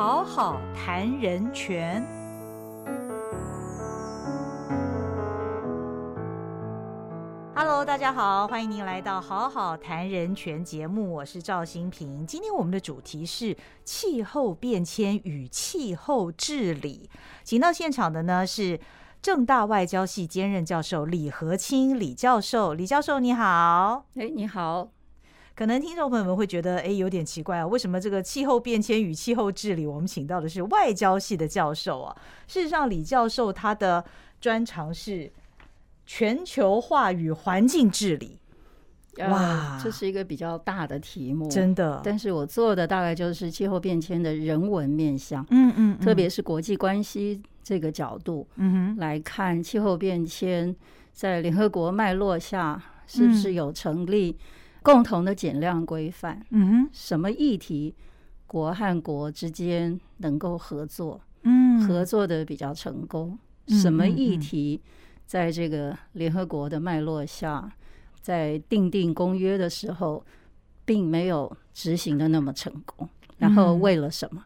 好好谈人权。Hello，大家好，欢迎您来到《好好谈人权》节目，我是赵新平。今天我们的主题是气候变迁与气候治理，请到现场的呢是正大外交系兼任教授李和清李教授。李教授你好，哎，你好。可能听众朋友们会觉得，哎，有点奇怪啊，为什么这个气候变迁与气候治理，我们请到的是外交系的教授啊？事实上，李教授他的专长是全球化与环境治理。哇，这是一个比较大的题目，真的。但是我做的大概就是气候变迁的人文面向，嗯嗯，特别是国际关系这个角度，嗯哼，来看气候变迁在联合国脉络下是不是有成立。共同的减量规范，嗯哼，什么议题国和国之间能够合作，嗯，合作的比较成功？什么议题在这个联合国的脉络下，在订定公约的时候，并没有执行的那么成功？然后为了什么？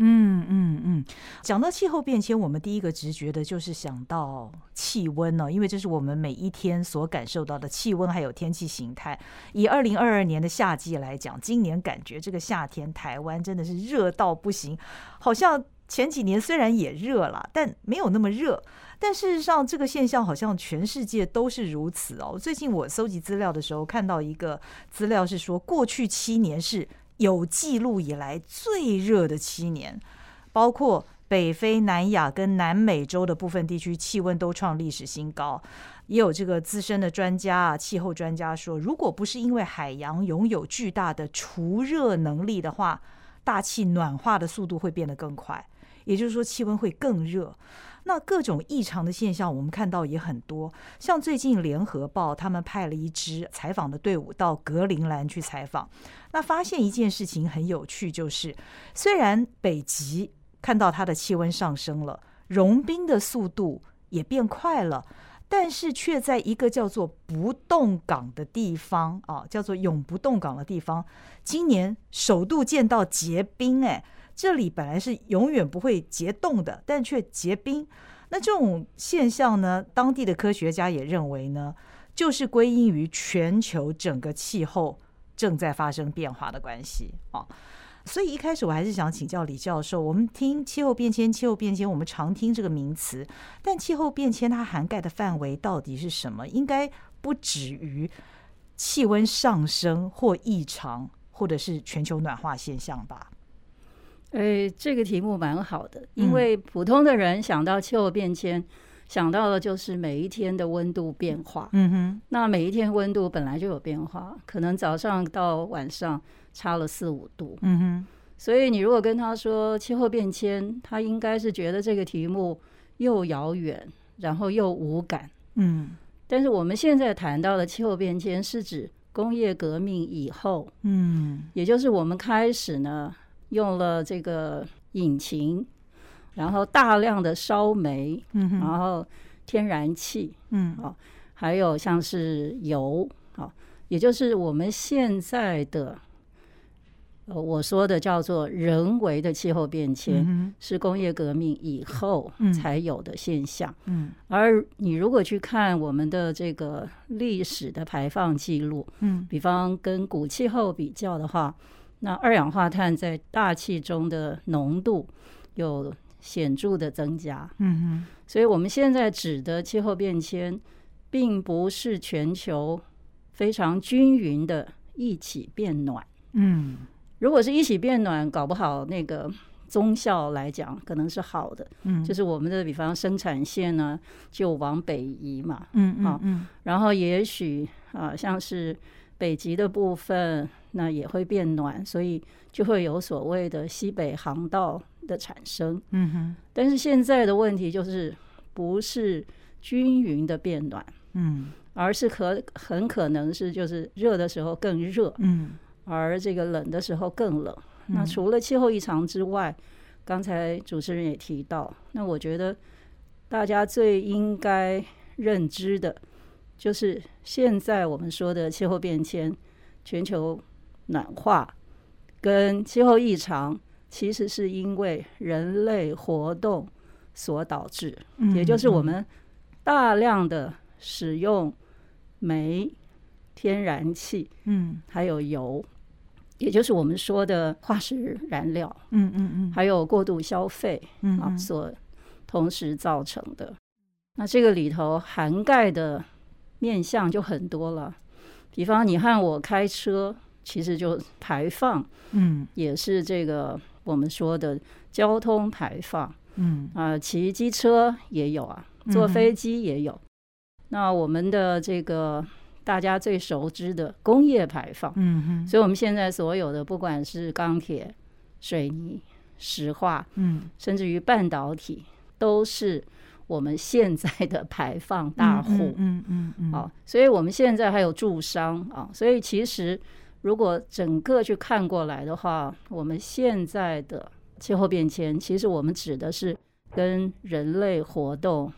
嗯嗯嗯，讲到气候变迁，我们第一个直觉的就是想到气温呢，因为这是我们每一天所感受到的气温，还有天气形态。以二零二二年的夏季来讲，今年感觉这个夏天台湾真的是热到不行，好像前几年虽然也热了，但没有那么热。但事实上，这个现象好像全世界都是如此哦。最近我搜集资料的时候，看到一个资料是说，过去七年是。有记录以来最热的七年，包括北非、南亚跟南美洲的部分地区，气温都创历史新高。也有这个资深的专家啊，气候专家说，如果不是因为海洋拥有巨大的除热能力的话，大气暖化的速度会变得更快，也就是说气温会更热。那各种异常的现象，我们看到也很多。像最近联合报他们派了一支采访的队伍到格陵兰去采访，那发现一件事情很有趣，就是虽然北极看到它的气温上升了，融冰的速度也变快了，但是却在一个叫做不动港的地方啊，叫做永不动港的地方，今年首度见到结冰，哎。这里本来是永远不会结冻的，但却结冰。那这种现象呢，当地的科学家也认为呢，就是归因于全球整个气候正在发生变化的关系啊。所以一开始我还是想请教李教授，我们听气候变迁，气候变迁，我们常听这个名词，但气候变迁它涵盖的范围到底是什么？应该不止于气温上升或异常，或者是全球暖化现象吧？哎，这个题目蛮好的，因为普通的人想到气候变迁，想到的就是每一天的温度变化。嗯哼，那每一天温度本来就有变化，可能早上到晚上差了四五度。嗯哼，所以你如果跟他说气候变迁，他应该是觉得这个题目又遥远，然后又无感。嗯，但是我们现在谈到的气候变迁是指工业革命以后，嗯，也就是我们开始呢。用了这个引擎，然后大量的烧煤，嗯，然后天然气，嗯，哦，还有像是油，哦，也就是我们现在的，呃，我说的叫做人为的气候变迁，是工业革命以后才有的现象。嗯，而你如果去看我们的这个历史的排放记录，嗯，比方跟古气候比较的话。那二氧化碳在大气中的浓度有显著的增加，嗯哼，所以我们现在指的气候变迁，并不是全球非常均匀的一起变暖，嗯，如果是一起变暖，搞不好那个综效来讲可能是好的，嗯，就是我们的比方生产线呢就往北移嘛，嗯嗯嗯，然后也许啊像是北极的部分。那也会变暖，所以就会有所谓的西北航道的产生。嗯哼，但是现在的问题就是不是均匀的变暖，嗯，而是可很可能是就是热的时候更热，嗯，而这个冷的时候更冷。那除了气候异常之外，刚才主持人也提到，那我觉得大家最应该认知的，就是现在我们说的气候变迁，全球。暖化跟气候异常其实是因为人类活动所导致，嗯也就是我们大量的使用煤、天然气嗯还有油，也就是我们说的化石燃料，嗯嗯嗯还有过度消费嗯啊所同时造成的。那这个里头涵盖的面向就很多了，比方你和我开车，其实就排放嗯。也是这个我们说的交通排放。嗯。啊、骑机车也有啊，坐飞机也有。那我们的这个大家最熟知的工业排放，嗯嗯所以我们现在所有的不管是钢铁、水泥、石化，嗯。甚至于半导体，都是我们现在的排放大户。嗯嗯嗯好、所以我们现在还有住商啊，所以其实如果整个去看过来的话，我们现在的气候变迁，其实我们指的是跟人类活动、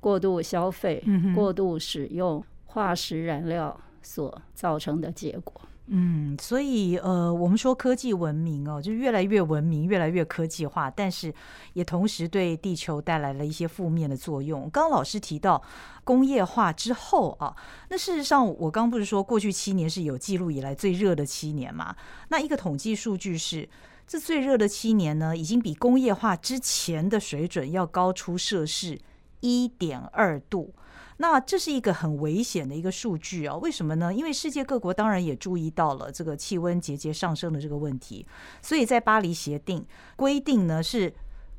过度消费、嗯过度使用化石燃料所造成的结果。嗯，所以呃，我们说科技文明哦，就越来越文明，越来越科技化，但是也同时对地球带来了一些负面的作用。刚刚老师提到工业化之后啊，那事实上我刚不是说过去七年是有记录以来最热的七年嘛？那一个统计数据是，这最热的七年呢，已经比工业化之前的水准要高出摄氏一点二度。那这是一个很危险的一个数据啊！为什么呢？因为世界各国当然也注意到了这个气温节节上升的这个问题，所以在巴黎协定规定呢，是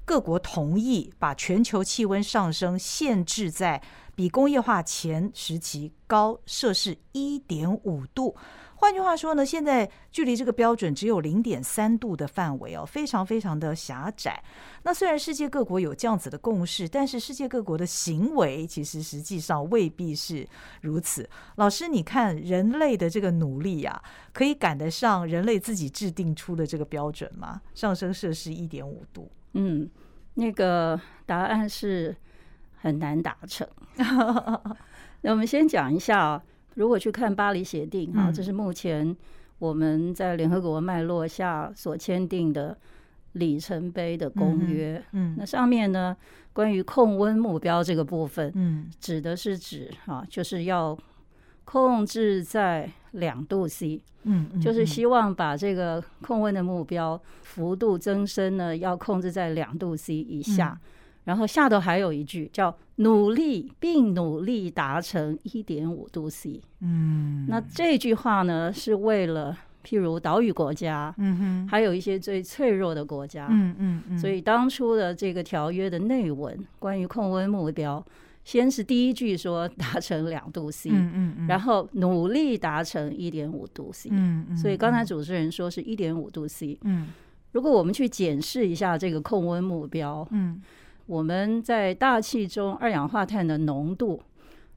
各国同意把全球气温上升限制在比工业化前时期高摄氏一点五度。换句话说呢，现在距离这个标准只有零点三度的范围哦，非常非常的狭窄。那虽然世界各国有这样子的共识，但是世界各国的行为其实实际上未必是如此。老师，你看人类的这个努力呀、可以赶得上人类自己制定出的这个标准吗？上升摄氏一点五度。嗯，那个答案是很难达成。那我们先讲一下啊，如果去看巴黎协定啊，嗯。这是目前我们在联合国脉络下所签订的里程碑的公约。嗯那上面呢，关于控温目标这个部分，嗯。指的是指啊，就是要控制在两度 C，嗯嗯，就是希望把这个控温的目标幅度增生呢，要控制在两度 C 以下。然后下头还有一句叫努力并努力达成一点五度 C。嗯那这句话呢，是为了譬如岛屿国家，嗯哼还有一些最脆弱的国家。嗯嗯嗯，所以当初的这个条约的内文，关于控温目标，先是第一句说达成两度 C，、嗯嗯嗯，然后努力达成一点五度 C。嗯嗯，所以刚才主持人说是一点五度 C。嗯如果我们去检视一下这个控温目标，嗯我们在大气中二氧化碳的浓度，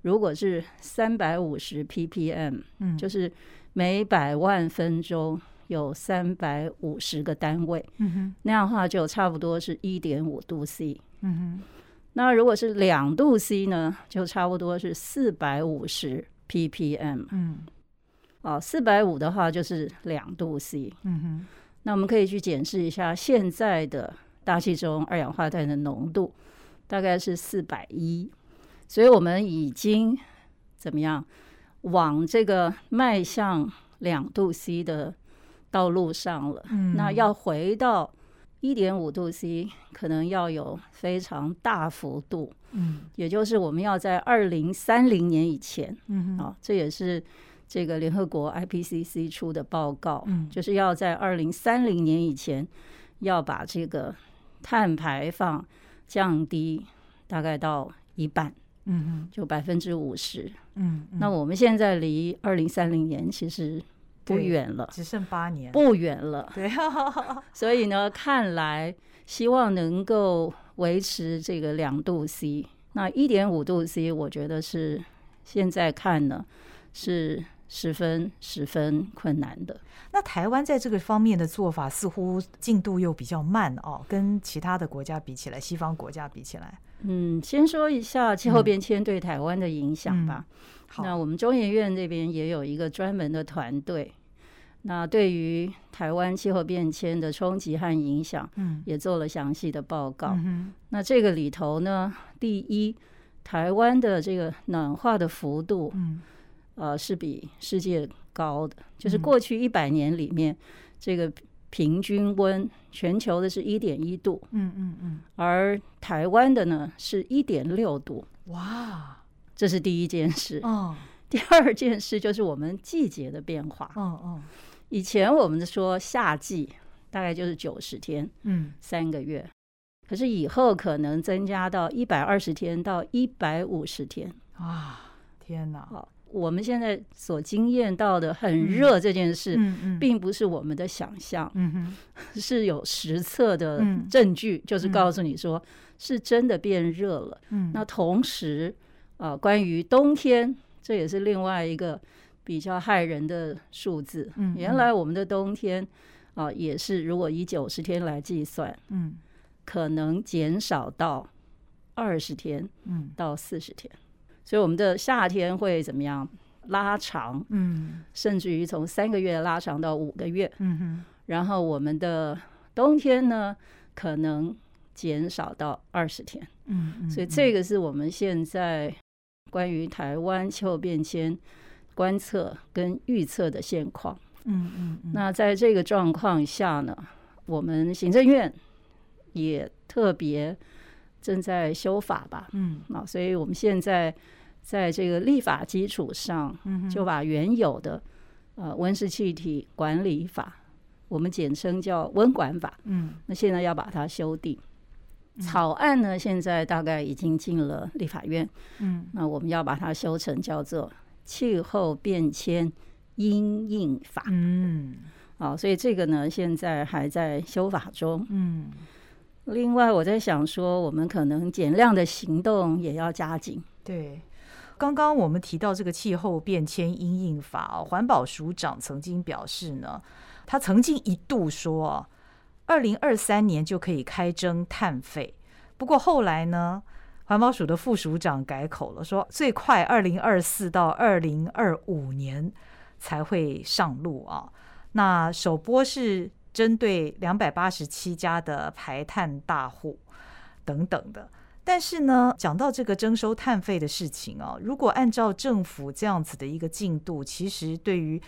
如果是三百五十 ppm，嗯，就是每百万分钟有三百五十个单位，嗯哼。那样的话就差不多是一点五度 C。嗯哼。那如果是两度 C 呢，就差不多是四百五十 ppm 嗯。哦，四百五的话就是两度 C。嗯哼。那我们可以去检视一下现在的大气中二氧化碳的浓度，大概是四百一，所以我们已经怎么样往这个迈向两度 C 的道路上了。嗯，那要回到一点五度 C，可能要有非常大幅度，嗯。也就是我们要在二零三零年以前嗯啊，这也是这个联合国 IPCC 出的报告，嗯。就是要在二零三零年以前要把这个碳排放降低大概到一半，嗯哼就百分之五十。嗯，那我们现在离二零三零年其实不远了，只剩八年，不远了。对，所以呢，看来希望能够维持这个两度 C。那一点五度 C，我觉得是现在看呢是十分十分困难的。那台湾在这个方面的做法似乎进度又比较慢哦，跟其他的国家比起来，西方国家比起来，嗯，先说一下气候变迁对台湾的影响吧。好，那我们中研院这边也有一个专门的团队，那对于台湾气候变迁的冲击和影响，嗯也做了详细的报告。嗯那这个里头呢，第一，台湾的这个暖化的幅度，嗯呃，是比世界高的，就是嗯过去一百年里面，这个平均温全球的是一点一度，嗯嗯嗯，而台湾的呢是一点六度，哇，这是第一件事。哦第二件事就是我们季节的变化。哦哦，以前我们说夏季大概就是九十天，嗯三个月，可是以后可能增加到一百二十天到一百五十天。啊，天哪，好，我们现在所经验到的很热这件事，并不是我们的想象，嗯 是有实测的嗯。证据，就是嗯。告诉你说是真的变热了。嗯，那同时，呃，关于冬天，这也是另外一个比较害人的数字。嗯原来我们的冬天啊、也是如果以九十天来计算，嗯。可能减少到二十天嗯。到四十天，所以我们的夏天会怎么样拉长，嗯甚至于从三个月拉长到五个月。嗯哼然后我们的冬天呢，可能减少到二十天。嗯嗯，所以这个是我们现在关于台湾气候变迁观测跟预测的现况。嗯嗯嗯，那在这个状况下呢，我们行政院也特别正在修法吧，嗯啊，所以我们现在在这个立法基础上，嗯就把原有的呃温室气体管理法，我们简称叫温管法，嗯那现在要把它修订。草案呢，现在大概已经进了立法院，嗯那我们要把它修成叫做《气候变迁因应法》嗯好，所以这个呢现在还在修法中。嗯另外，我在想说，我们可能减量的行动也要加紧。对。刚刚我们提到这个气候变迁因应法哦，环保署长曾经表示呢，他曾经一度说，二零二三年就可以开征碳费。不过后来呢，环保署的副署长改口了，说最快二零二四到二零二五年才会上路啊。那首波是针对两百八十七家的排碳大户等等的。但是呢，讲到这个征收碳费的事情啊，如果按照政府这样子的一个进度，其实对于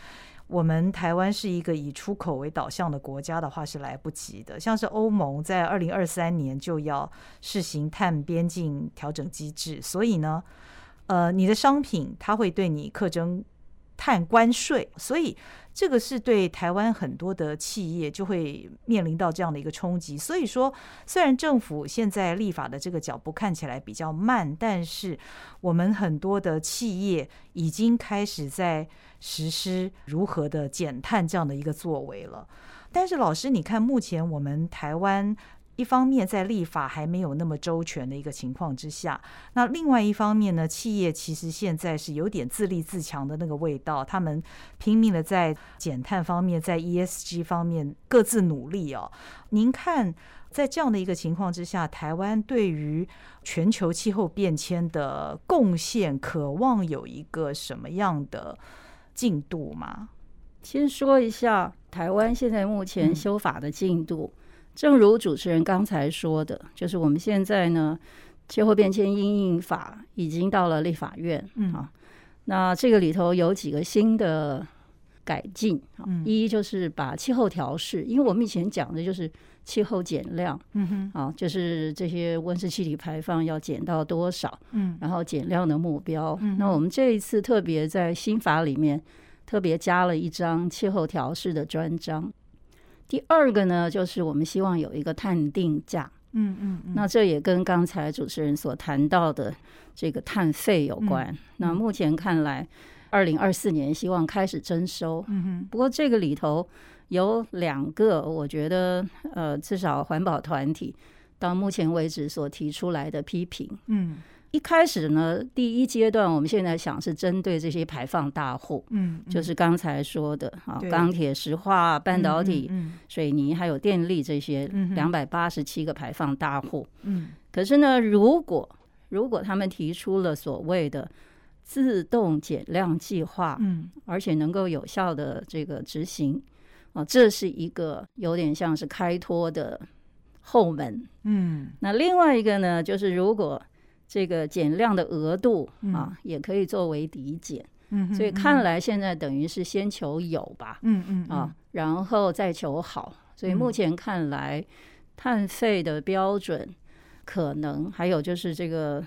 我们台湾是一个以出口为导向的国家的话，是来不及的。像是欧盟在二零二三年就要试行碳边境调整机制，所以呢，呃，你的商品它会对你课征碳关税，所以这个是对台湾很多的企业就会面临到这样的一个冲击。所以说，虽然政府现在立法的这个脚步看起来比较慢，但是我们很多的企业已经开始在实施如何的减碳这样的一个作为了。但是老师，你看目前我们台湾。一方面在立法还没有那么周全的一个情况之下，那另外一方面呢，企业其实现在是有点自立自强的那个味道，他们拼命的在减碳方面，在 ESG 方面各自努力哦。您看，在这样的一个情况之下，台湾对于全球气候变迁的贡献，渴望有一个什么样的进度吗？先说一下台湾现在目前嗯修法的进度。正如主持人刚才说的，就是我们现在呢，气候变迁因应法已经到了立法院，嗯。啊，那这个里头有几个新的改进啊，嗯。一就是把气候调试，因为我们以前讲的就是气候减量嗯哼，啊，就是这些温室气体排放要减到多少，嗯。然后减量的目标。嗯。那我们这一次特别在新法里面特别加了一张气候调试的专章。第二个呢，就是我们希望有一个碳定价，嗯嗯嗯，那这也跟刚才主持人所谈到的这个碳费有关。那目前看来，二零二四年希望开始征收。嗯哼，不过这个里头有两个，我觉得呃，至少环保团体到目前为止所提出来的批评。嗯一开始呢，第一阶段我们现在想是针对这些排放大户，嗯，就是刚才说的啊，钢铁、石化、半导体、嗯。水泥还有电力这些两百八十七个排放大户。嗯。可是呢，如果如果他们提出了所谓的自动减量计划，嗯。而且能够有效的这个执行啊，这是一个有点像是开脱的后门。嗯。那另外一个呢，就是如果这个减量的额度嗯。啊，也可以作为抵减。嗯，所以看。来现在等于是先求有吧，嗯嗯啊，然后再求好。所以目前看来，碳费的标准可能还有就是这个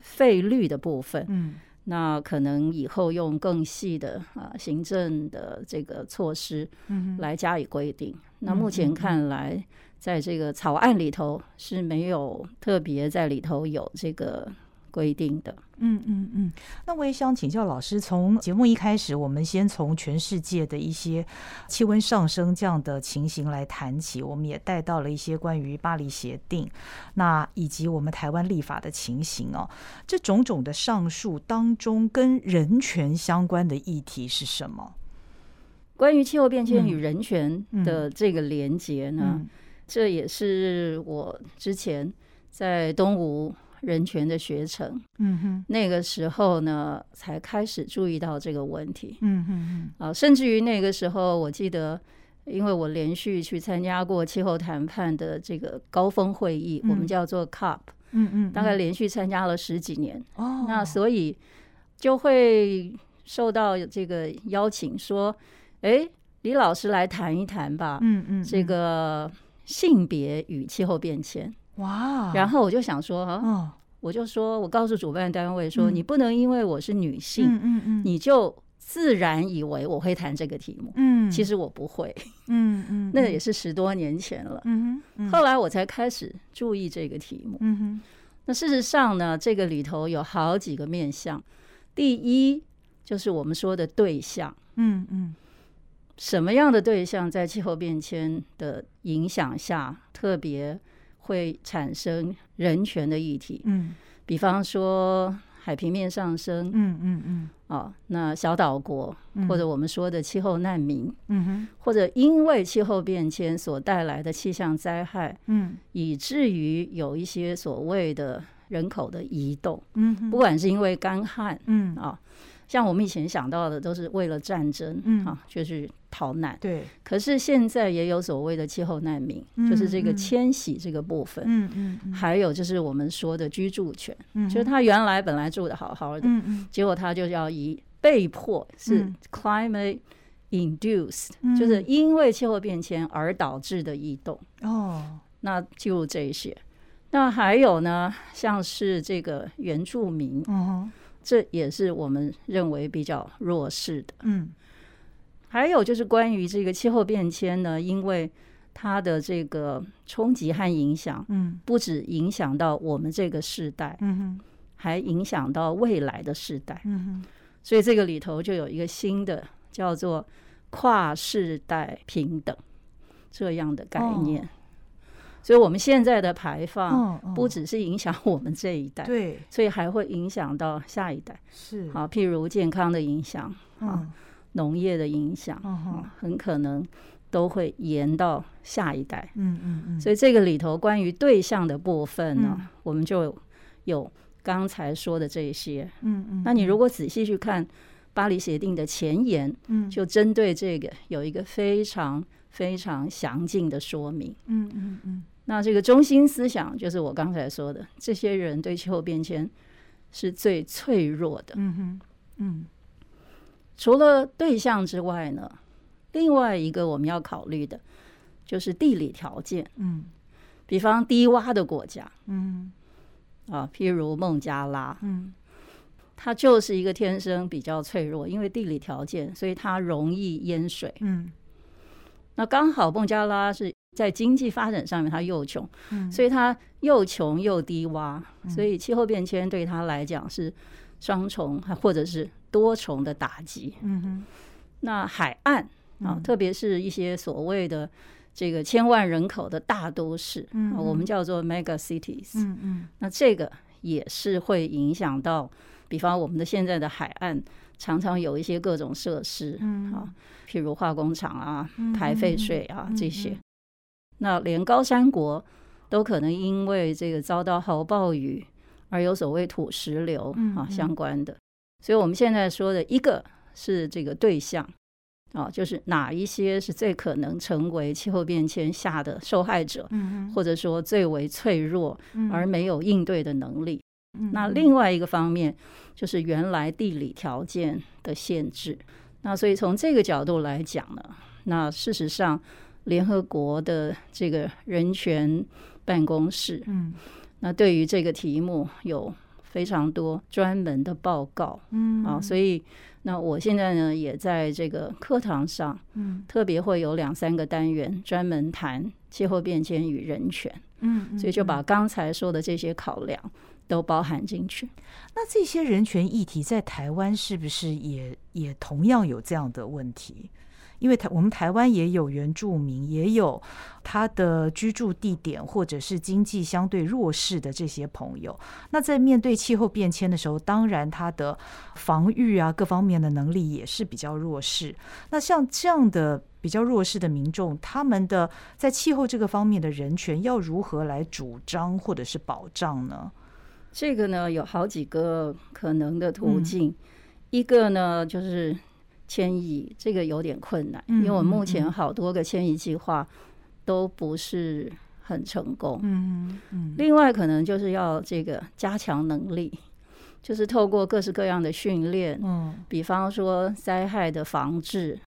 费率的部分，嗯。那可能以后用更细的啊行政的这个措施嗯来加以规定。那目前看来，在这个草案里头是没有特别在里头有这个规定的。嗯嗯嗯，那我也想请教老师，从节目一开始，我们先从全世界的一些气温上升这样的情形来谈起，我们也带到了一些关于巴黎协定，那以及我们台湾立法的情形哦。这种种的上述当中，跟人权相关的议题是什么？关于气候变迁与嗯人权的这个连结呢，嗯这也是我之前在东吴人权的学程嗯哼那个时候呢，才开始注意到这个问题嗯哼啊，甚至于那个时候，我记得。因为我连续去参加过气候谈判的这个高峰会议，嗯我们叫做 COP，嗯嗯，大概连续参加了十几年。哦，那所以就会受到这个邀请，说：“哎，李老师来谈一谈吧，嗯嗯这个性别与气候变迁。哇，然后我就想说，啊，哦，我就说我告诉主办单位说，嗯你不能因为我是女性，嗯嗯嗯，你就自然以为我会谈这个题目。嗯，其实我不会，嗯 嗯，那也是十多年前了。嗯哼，后来我才开始注意这个题目。嗯哼，那事实上呢，这个里头有好几个面向。第一，就是我们说的对象，嗯嗯什么样的对象在气候变迁的影响下，特别会产生人权的议题？嗯。比方说海平面上升。嗯嗯嗯。啊，那小岛国嗯，或者我们说的气候难民，嗯哼，或者因为气候变迁所带来的气象灾害，嗯。以至于有一些所谓的人口的移动，嗯哼，不管是因为干旱嗯。啊，像我们以前想到的都是为了战争，嗯。啊，就是逃难。对，可是现在也有所谓的气候难民，嗯就是这个嗯。迁徙这个部分，嗯嗯嗯，还有就是我们说的居住权，嗯就是他原来本来住的好好的，结果他就要以被迫是嗯。climate induced，、嗯。就是因为气候变迁而导致的移动。哦，那就这一些。那还有呢，像是这个原住民，嗯，这也是我们认为比较弱势的。嗯还有就是关于这个气候变迁呢，因为它的这个冲击和影响，嗯不止影响到我们这个世代，嗯哼，还影响到未来的世代。嗯哼，所以这个里头就有一个新的叫做跨世代平等这样的概念。所以我们现在的排放嗯不只是影响我们这一代，对，所以还会影响到下一代。是，好，譬如健康的影响，嗯农业的影响，很可能都会延到下一代。嗯嗯嗯，所以这个里头关于对象的部分呢，嗯我们就有刚才说的这些。嗯嗯，那你如果仔细去看巴黎协定的前言，嗯就针对这个有一个非常非常详尽的说明。嗯嗯嗯那这个中心思想就是我刚才说的，这些人对气候变迁是最脆弱的。嗯哼嗯除了对象之外呢，另外一个我们要考虑的就是地理条件，嗯。比方低洼的国家嗯。啊，譬如孟加拉，嗯。它就是一个天生比较脆弱，因为地理条件，所以它容易淹水。嗯。那刚好孟加拉是在经济发展上面它又穷，嗯，所以它又穷又低洼，嗯。所以气候变迁对它来讲是双重或者是多重的打击。嗯哼。那海岸啊，嗯特别是一些所谓的这个千万人口的大都市，嗯啊我们嗯。叫做 mega cities，、嗯嗯。那这个也是会影响到，比方我们的现在的海岸常常有一些各种设施，嗯。啊，譬如化工厂啊嗯、排废水嗯啊嗯这些。嗯，那连高山国都可能因为这个遭到豪暴雨而有所谓土石流啊嗯嗯。相关的。所以我们现在说的一个是这个对象啊，就是哪一些是最可能成为气候变迁下的受害者，嗯或者说最为脆弱嗯而没有应对的能力。嗯那另外一个方面就是原来地理条件的限制。那所以从这个角度来讲呢，那事实上联合国的这个人权办公室，嗯那对于这个题目有非常多专门的报告嗯啊，所以那我现在呢也在这个课堂上，嗯特别会有两三个单元专门谈气候变迁与人权，嗯所以就把刚才说的这些考量都包含进去。那这些人权议题在台湾是不是也也同样有这样的问题？因为台我们台湾也有原住民，也有他的居住地点或者是经济相对弱势的这些朋友。那在面对气候变迁的时候，当然他的防御啊各方面的能力也是比较弱势。那像这样的比较弱势的民众，他们的在气候这个方面的人权要如何来主张或者是保障呢？这个呢有好几个可能的途嗯径，一个呢就是迁移，这个有点困难，嗯因为我们目嗯。前好多个迁移计划都不是很成功。嗯嗯。另外，可能就是要这个加强能力，就是透过各式各样的训练，嗯。比方说灾害的防治、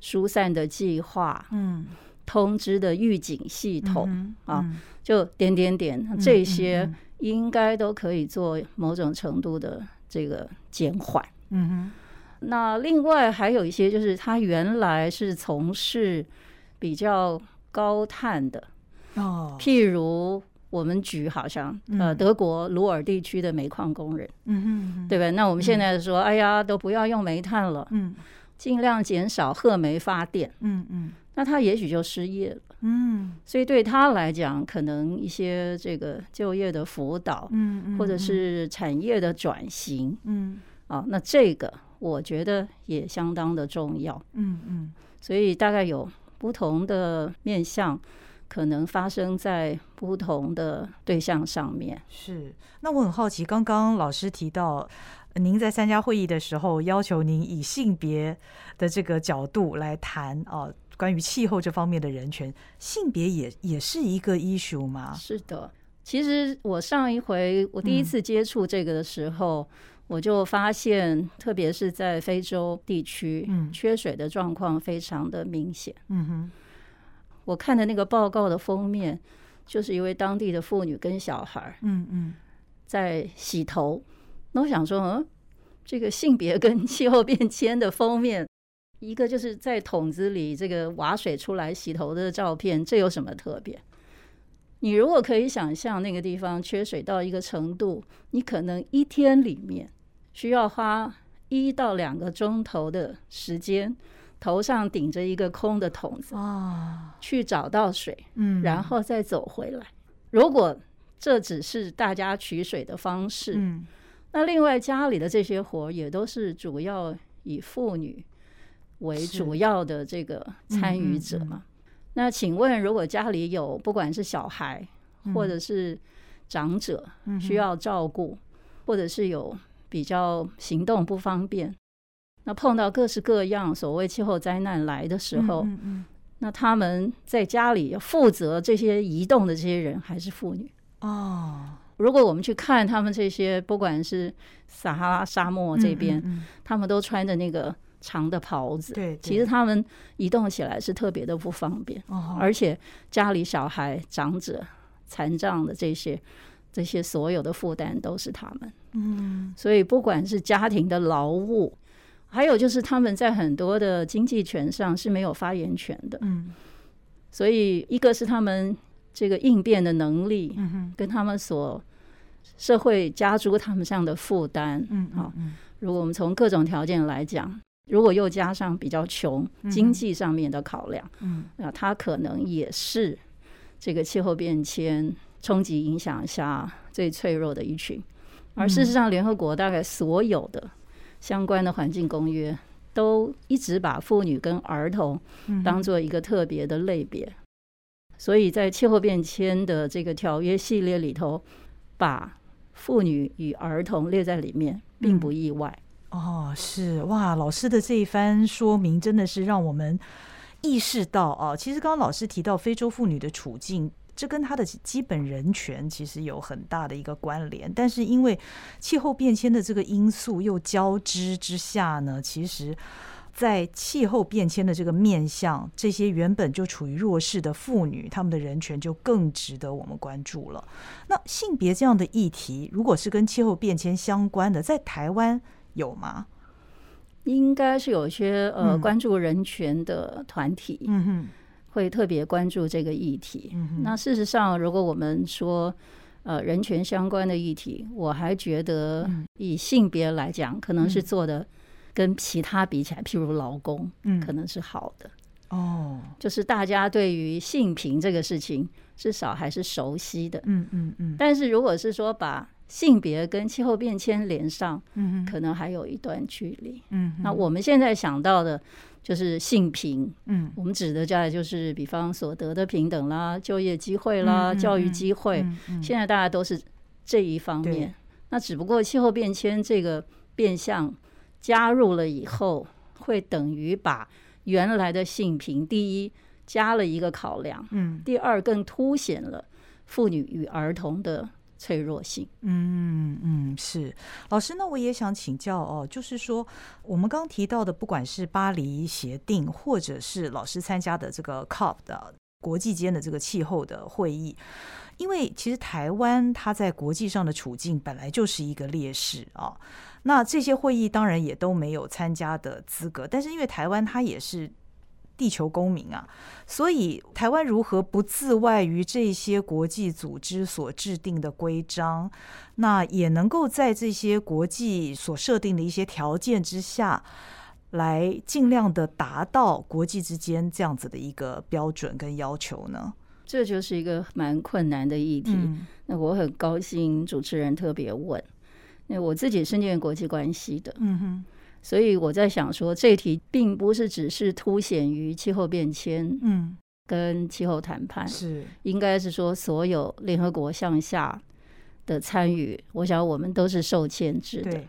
疏散的计划、嗯，通知的预警系统，嗯啊嗯。就点点点嗯这些嗯。应该都可以做某种程度的这个减缓。嗯哼那另外还有一些，就是他原来是从事比较高碳的，哦，譬如我们举好像呃嗯。德国鲁尔地区的煤矿工人，嗯哼嗯对吧？那我们现在说，哎呀，都不要用煤炭了，嗯尽量减少褐煤发电，嗯嗯。那他也许就失业了。嗯。所以对他来讲，可能一些这个就业的辅导，嗯，或者是产业的转型嗯。啊，那这个我觉得也相当的重要。嗯嗯所以大概有不同的面向，可能发生在不同的对象上面。是。那我很好奇，刚刚老师提到，呃您在参加会议的时候，要求您以性别的这个角度来谈啊，关于气候这方面的人权，性别也也是一个 issue 吗？是的，其实我上一回我第一次接触这个的时候，我就发现，特别是在非洲地区，嗯缺水的状况非常的明显。嗯哼，我看的那个报告的封面，就是一位当地的妇女跟小孩儿嗯嗯在洗头。那我想说，嗯，这个性别跟气候变迁的封面，一个就是在桶子里这个瓦水出来洗头的照片，这有什么特别？你如果可以想象那个地方缺水到一个程度，你可能一天里面需要花一到两个钟头的时间，头上顶着一个空的桶子啊，去找到水，嗯，然后再走回来。如果这只是大家取水的方式，嗯。那另外家里的这些活也都是主要以妇女为主要的这个参与者嗯嗯嘛。那请问，如果家里有不管是小孩或者是长者嗯需要照顾，或者是有比较行动不方便，那碰到各式各样所谓气候灾难来的时候，嗯嗯那他们在家里负责这些移动的这些人还是妇女。嗯哦，如果我们去看他们这些，不管是撒哈拉沙漠这边，他们都穿着那个长的袍子，对，其实他们移动起来是特别的不方便，哦，而且家里小孩、长者、残障的这些。这些所有的负担都是他们，嗯。所以不管是家庭的劳务，还有就是他们在很多的经济权上是没有发言权的，嗯。所以一个是他们这个应变的能力，嗯跟他们所社会加诸他们上的负担，嗯好嗯。如果我们从各种条件来讲，如果又加上比较穷经济上面的考量，嗯。那他可能也是这个气候变迁冲击影响下最脆弱的一群。而事实上，联合国大概所有的相关的环境公约都一直把妇女跟儿童嗯，当做一个特别的类别，所以在气候变迁的这个条约系列里头，把妇女与儿童列在里面，并不意外。哦，是哇，老师的这一番说明真的是让我们意识到啊，其实刚刚老师提到非洲妇女的处境。这跟他的基本人权其实有很大的一个关联，但是因为气候变迁的这个因素又交织之下呢，其实，在气候变迁的这个面向，这些原本就处于弱势的妇女，她们的人权就更值得我们关注了。那性别这样的议题，如果是跟气候变迁相关的，在台湾有吗？应该是有一些呃关注人权的团体。嗯哼。会特别关注这个议题。那事实上，如果我们说呃人权相关的议题，我还觉得以性别来讲，可能是做的跟其他比起来，譬如劳工，嗯，可能是好的。哦，就是大家对于性平这个事情，至少还是熟悉的。嗯嗯嗯。但是如果是说把性别跟气候变迁连上，嗯可能还有一段距离。嗯，那我们现在想到的。就是性平，嗯，我们指的在就是比方所得的平等啦，就业机会啦，教育机会，现在大家都是这一方面。那只不过气候变迁这个变相加入了以后，会等于把原来的性平第一加了一个考量，嗯，第二更凸显了妇女与儿童的。脆弱性，嗯嗯是老师，那我也想请教哦，就是说我们刚提到的，不管是巴黎协定，或者是老师参加的这个 COP 的国际间的这个气候的会议，因为其实台湾它在国际上的处境本来就是一个劣势啊，那这些会议当然也都没有参加的资格，但是因为台湾它也是。地球公民啊，所以台湾如何不自外于这些国际组织所制定的规章，那也能够在这些国际所设定的一些条件之下，来尽量的达到国际之间这样子的一个标准跟要求呢？这就是一个蛮困难的议题。那我很高兴主持人特别问，那我自己是念国际关系的。嗯哼。所以我在想说，这题并不是只是凸显于气候变迁，嗯，跟气候谈判是，应该是说所有联合国向下的参与，我想我们都是受牵制的。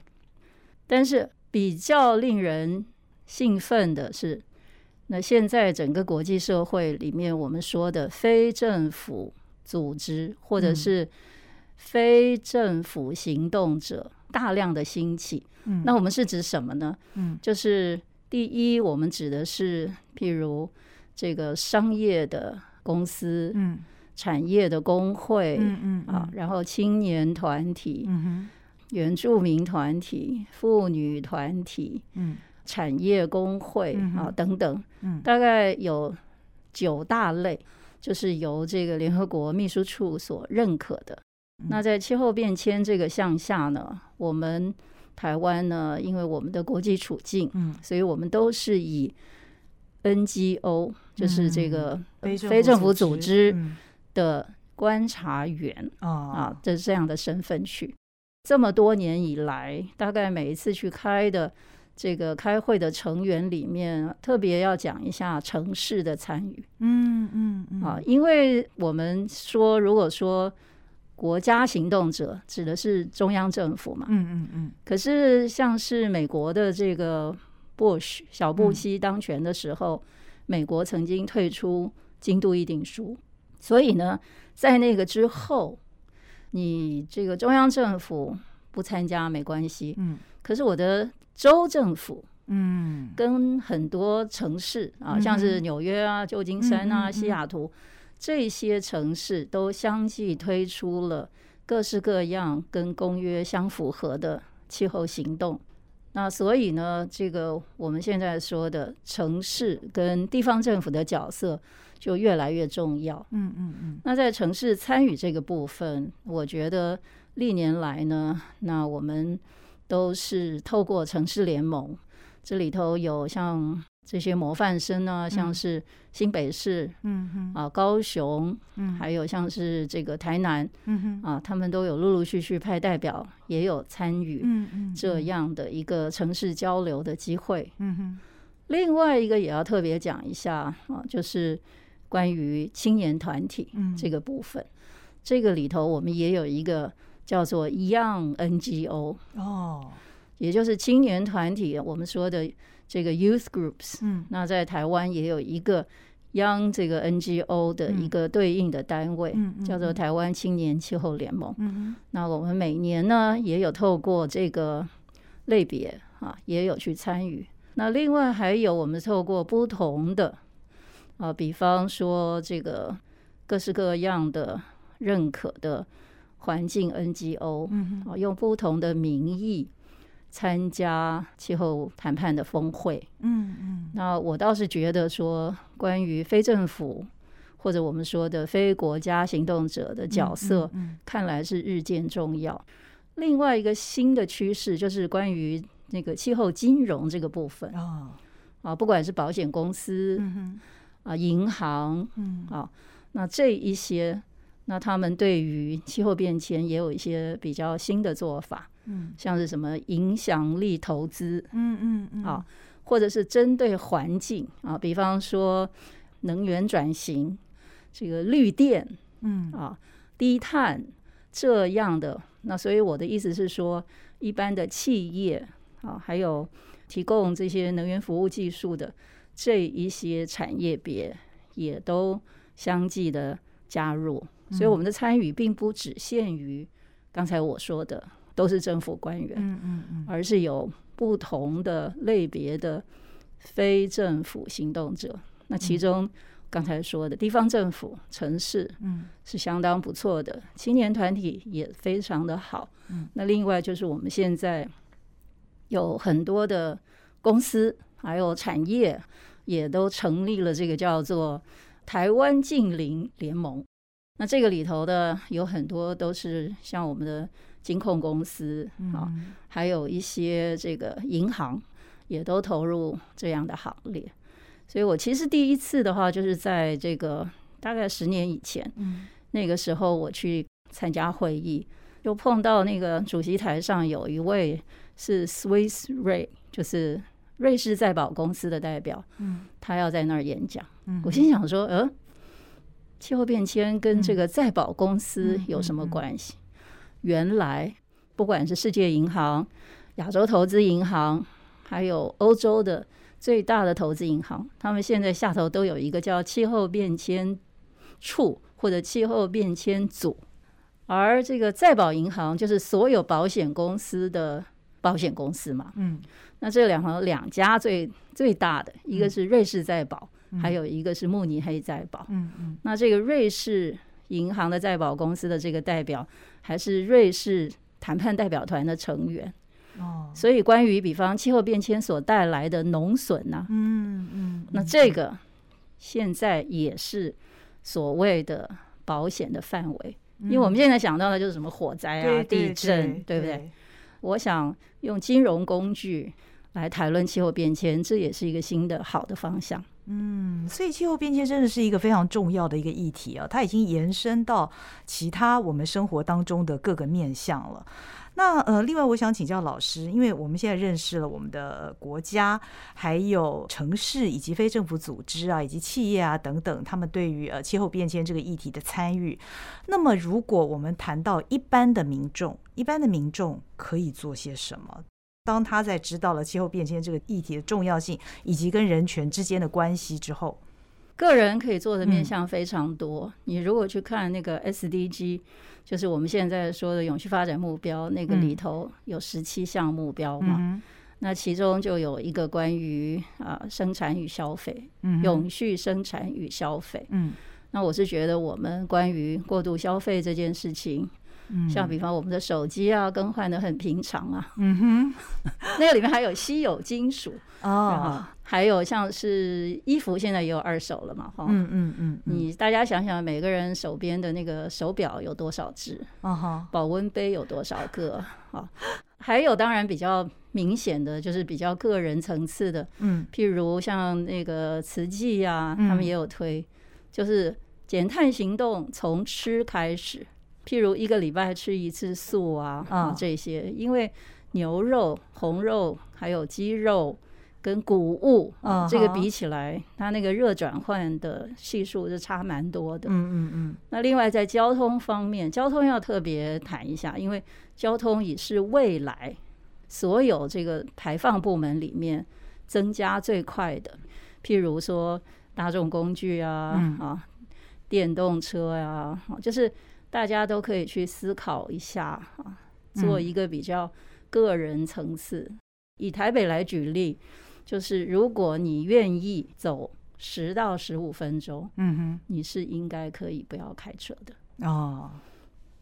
但是比较令人兴奋的是，那现在整个国际社会里面，我们说的非政府组织或者是非政府行动者大量的兴起。那我们是指什么呢？嗯，就是第一，我们指的是譬如这个商业的公司，嗯，产业的工会，嗯嗯啊，然后青年团体，嗯哼，原住民团体、妇女团体，嗯，产业工会啊等等，嗯，大概有九大类，就是由这个联合国秘书处所认可的。那在气候变迁这个向下呢，我们台湾呢，因为我们的国际处境，嗯，所以我们都是以 NGO，就是这个非政府组织的观察员啊啊的这样的身份去。这么多年以来，大概每一次去开的这个开会的成员里面，特别要讲一下城市的参与。嗯嗯嗯啊，因为我们说，如果说。国家行动者指的是中央政府嘛？嗯嗯嗯。可是像是美国的这个 Bush 小布希当权的时候，美国曾经退出京都议定书，所以呢，在那个之后，你这个中央政府不参加没关系。嗯。可是我的州政府，嗯，跟很多城市啊，像是纽约啊、旧金山啊、西雅图。这些城市都相继推出了各式各样跟公约相符合的气候行动。那所以呢，这个我们现在说的城市跟地方政府的角色就越来越重要。嗯嗯嗯。那在城市参与这个部分，我觉得历年来呢，那我们都是透过城市联盟，这里头有像。这些模范生呢，像是新北市，嗯哼，啊，高雄，嗯，还有像是这个台南，嗯哼，啊，他们都有陆陆续续派代表，也有参与，嗯嗯，这样的一个城市交流的机会，嗯哼。另外一个也要特别讲一下啊，就是关于青年团体这个部分，这个里头我们也有一个叫做 Young NGO 哦。也就是青年团体，我们说的这个 youth groups。嗯，那在台湾也有一个 Young 这个 NGO 的一个对应的单位，叫做台湾青年气候联盟。嗯那我们每年呢也有透过这个类别啊，也有去参与。那另外还有我们透过不同的啊，比方说这个各式各样的认可的环境 NGO，嗯啊，用不同的名义参加气候谈判的峰会。嗯嗯。那我倒是觉得说，关于非政府或者我们说的非国家行动者的角色，嗯看来是日渐重要。另外一个新的趋势就是关于那个气候金融这个部分。啊啊，不管是保险公司嗯哼。啊、银行嗯。啊，那这一些，那他们对于气候变迁也有一些比较新的做法，嗯。像是什么影响力投资。嗯嗯嗯。啊，或者是针对环境啊，比方说能源转型、这个绿电嗯。啊、低碳这样的。那所以我的意思是说，一般的企业啊，还有提供这些能源服务技术的这一些产业别，也都相继的加入。所以我们的参与并不只限于刚才我说的都是政府官员，嗯嗯嗯而是有不同的类别的非政府行动者。那其中刚才说的地方政府、城市嗯是相当不错的，青年团体也非常的好。嗯，那另外就是我们现在有很多的公司还有产业也都成立了这个叫做台湾近邻联盟。那这个里头的有很多都是像我们的金控公司啊，嗯还有一些这个银行也都投入这样的行列。所以我其实第一次的话，就是在这个大概十年以前，嗯那个时候我去参加会议，就碰到那个主席台上有一位是 Swiss Re，就是瑞士在保公司的代表，嗯他要在那儿演讲。嗯我心想说，呃，气候变迁跟这个在保公司嗯有什么关系？原来不管是世界银行、亚洲投资银行，还有欧洲的最大的投资银行，他们现在下头都有一个叫气候变迁处或者气候变迁组，而这个在保银行就是所有保险公司的保险公司嘛。嗯。那这两行两家最最大的，一个是瑞士在保，嗯。还有一个是慕尼黑在保。嗯嗯。那这个瑞士银行的在保公司的这个代表，还是瑞士谈判代表团的成员。哦所以，关于比方气候变迁所带来的农损呢、嗯嗯那这个现在也是所谓的保险的范围。因为我们现在想到的就是什么火灾啊、地震，对不对？？我想用金融工具来谈论气候变迁，这也是一个新的好的方向。嗯，所以气候变迁真的是一个非常重要的一个议题啊，它已经延伸到其他我们生活当中的各个面向了。那呃，另外我想请教老师，因为我们现在认识了我们的国家，还有城市以及非政府组织啊，以及企业啊等等，他们对于呃气候变迁这个议题的参与。那么，如果我们谈到一般的民众，一般的民众可以做些什么？当他在知道了气候变迁这个议题的重要性以及跟人权之间的关系之后，个人可以做的面嗯向非常多。你如果去看那个 SDG，就是我们现在说的永续发展目标，那个嗯里头有十七项目标嘛，嗯那其中就有一个关于啊、生产与消费，嗯永续生产与消费。嗯那我是觉得我们关于过度消费这件事情，嗯。像比方我们的手机啊，更换的很平常啊，嗯哼。那个里面还有稀有金属 哦。啊，还有像是衣服，现在也有二手了嘛，哈、嗯嗯嗯你大家想想，每个人手边的那个手表有多少只？啊哈。保温杯有多少个？啊，还有当然比较明显的就是比较个人层次的，嗯。譬如像那个慈济啊，嗯他们也有推，就是减碳行动从吃开始，譬如一个礼拜吃一次素啊，啊啊这些，因为牛肉、红肉还有鸡肉。跟谷物啊，这个比起来，它那个热转换的系数是差蛮多的。嗯嗯嗯那另外在交通方面，交通要特别谈一下，因为交通也是未来所有这个排放部门里面增加最快的，譬如说大众工具啊，啊，电动车呀，就是大家都可以去思考一下啊，做一个比较个人层次。以台北来举例，就是如果你愿意走十到十五分钟，嗯哼，你是应该可以不要开车的哦。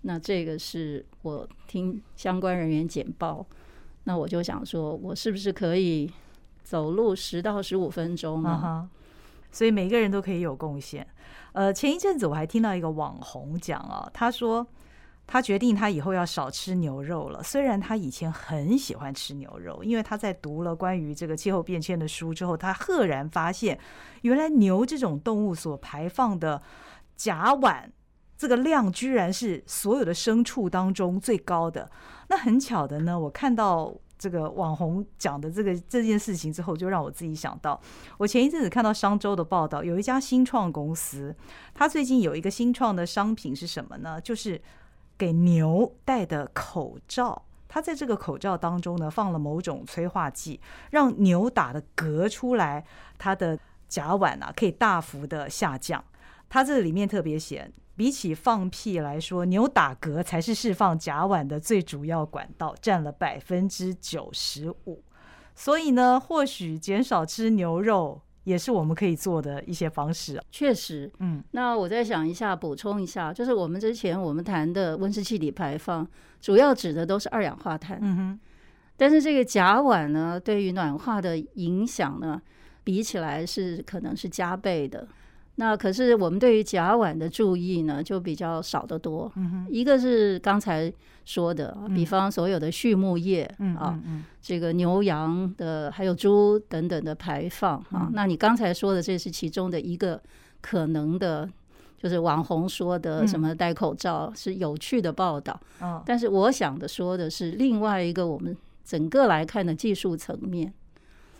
那这个是我听相关人员简报，那我就想说，我是不是可以走路十到十五分钟呢？所以每个人都可以有贡献。呃，前一阵子我还听到一个网红讲啊，他说他决定他以后要少吃牛肉了。虽然他以前很喜欢吃牛肉，因为他在读了关于这个气候变迁的书之后，他赫然发现，原来牛这种动物所排放的甲烷。这个量居然是所有的牲畜当中最高的。那很巧的呢，我看到这个网红讲的这个这件事情之后，就让我自己想到，我前一阵子看到商周的报道，有一家新创公司，它最近有一个新创的商品是什么呢？就是给牛戴的口罩。它在这个口罩当中呢，放了某种催化剂，让牛打的嗝出来，它的甲烷啊可以大幅的下降。它这里面特别写。比起放屁来说，牛打嗝才是释放甲烷的最主要管道，占了百分之九十五。所以呢，或许减少吃牛肉也是我们可以做的一些方式。确实，嗯，那我再想一下，补充一下，就是我们之前我们谈的温室气体排放，主要指的都是二氧化碳。嗯哼，但是这个甲烷呢，对于暖化的影响呢，比起来是可能是加倍的。那可是我们对于甲烷的注意呢，就比较少得多。一个是刚才说的，比方所有的畜牧业啊，这个牛羊的还有猪等等的排放啊。那你刚才说的这是其中的一个可能的，就是网红说的什么戴口罩是有趣的报道。但是我想的说的是另外一个我们整个来看的技术层面，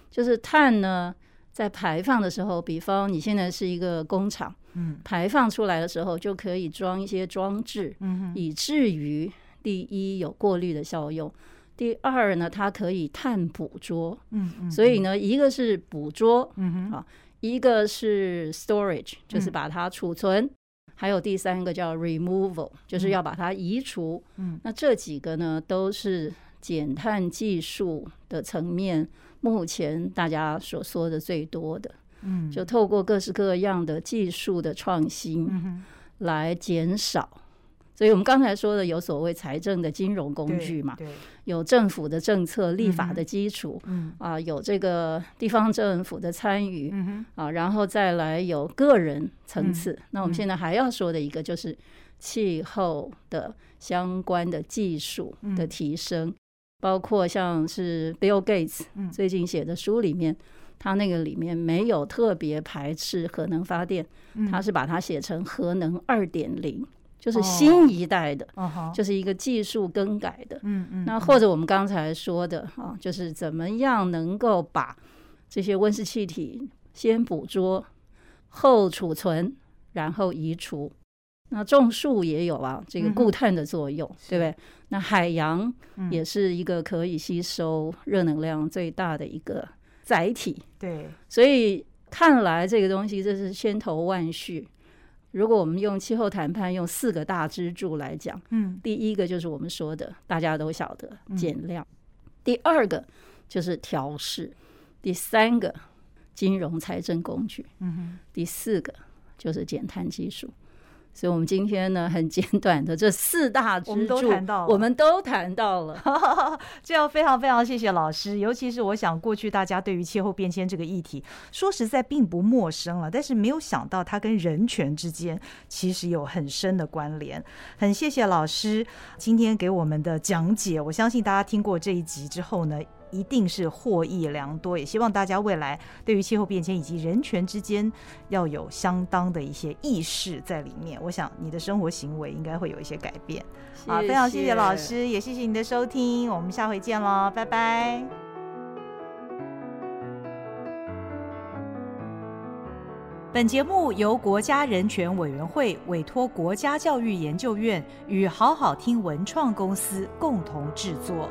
就是碳呢。在排放的时候，比方你现在是一个工厂，嗯，排放出来的时候就可以装一些装置，嗯以至于第一有过滤的效用，第二呢，它可以碳捕捉，嗯嗯，所以呢，一个是捕捉，嗯啊，一个是 storage，就是把它储存，还有第三个叫 removal，就是要把它移除，嗯，那这几个呢，都是减碳技术的层面。目前大家所说的最多的，嗯，就透过各式各样的技术的创新，来减少。所以我们刚才说的有所谓财政的金融工具嘛，对，有政府的政策立法的基础，嗯。啊，有这个地方政府的参与，嗯啊，然后再来有个人层次。那我们现在还要说的一个就是气候的相关的技术的提升。包括像是 Bill Gates 最近写的书里面，他那个里面没有特别排斥核能发电，他是把它写成核能二点零，就是新一代的，就是一个技术更改的。嗯嗯。那或者我们刚才说的啊，就是怎么样能够把这些温室气体先捕捉、后储存，然后移除。那种树也有啊，这个固碳的作用，对不对？那海洋也是一个可以吸收热能量最大的一个载体。对，所以看来这个东西这是千头万绪。如果我们用气候谈判用四个大支柱来讲，嗯，第一个就是我们说的大家都晓得减量，第二个就是调试，第三个金融财政工具，嗯哼，第四个就是减碳技术。所以，我们今天呢，很简短的这四大支柱，我们都谈到了。这要非常非常谢谢老师。尤其是我想，过去大家对于气候变迁这个议题，说实在并不陌生了，但是没有想到它跟人权之间其实有很深的关联。很谢谢老师今天给我们的讲解。我相信大家听过这一集之后呢。一定是获益良多，也希望大家未来对于气候变迁以及人权之间要有相当的一些意识在里面。我想你的生活行为应该会有一些改变。好，非常谢谢老师，也谢谢你的收听，我们下回见喽，拜拜。本节目由国家人权委员会委托国家教育研究院与好好听文创公司共同制作。